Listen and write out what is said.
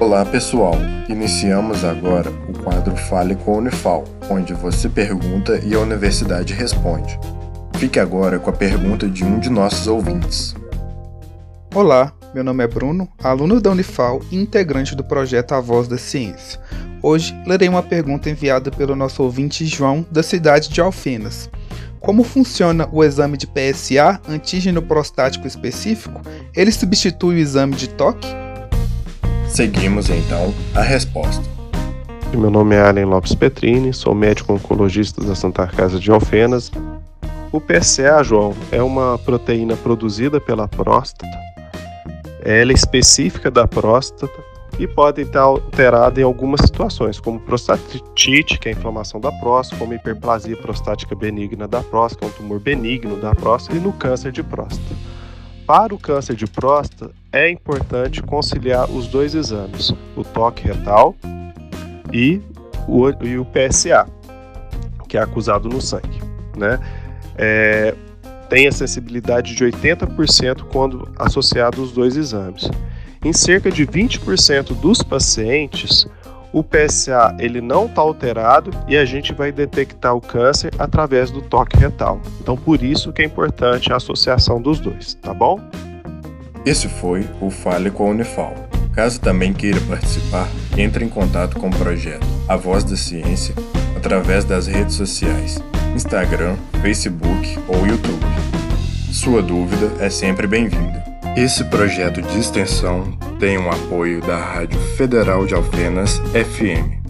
Olá pessoal, iniciamos agora o quadro Fale com a Unifal, onde você pergunta e a universidade responde. Fique agora com a pergunta de um de nossos ouvintes. Olá, meu nome é Bruno, aluno da Unifal e integrante do projeto A Voz da Ciência. Hoje lerei uma pergunta enviada pelo nosso ouvinte João, da cidade de Alfenas. Como funciona o exame de PSA, antígeno prostático específico? Ele substitui o exame de toque? Seguimos então a resposta. Meu nome é Allen Lopes Petrini, sou médico oncologista da Santa Casa de Alfenas. O PSA, João, é uma proteína produzida pela próstata. Ela é específica da próstata e pode estar alterada em algumas situações, como prostatite, que é a inflamação da próstata, como hiperplasia prostática benigna da próstata, que é um tumor benigno da próstata, e no câncer de próstata. Para o câncer de próstata, é importante conciliar os dois exames, o toque retal e o, e o PSA, que é acusado no sangue. Né? É, tem a sensibilidade de 80% quando associado os dois exames. Em cerca de 20% dos pacientes, o PSA ele não está alterado e a gente vai detectar o câncer através do toque retal. Então, por isso que é importante a associação dos dois, tá bom? Esse foi o Fale com a Unifal. Caso também queira participar, entre em contato com o projeto A Voz da Ciência através das redes sociais, Instagram, Facebook ou YouTube. Sua dúvida é sempre bem-vinda. Esse projeto de extensão tem o apoio da Rádio Federal de Alfenas FM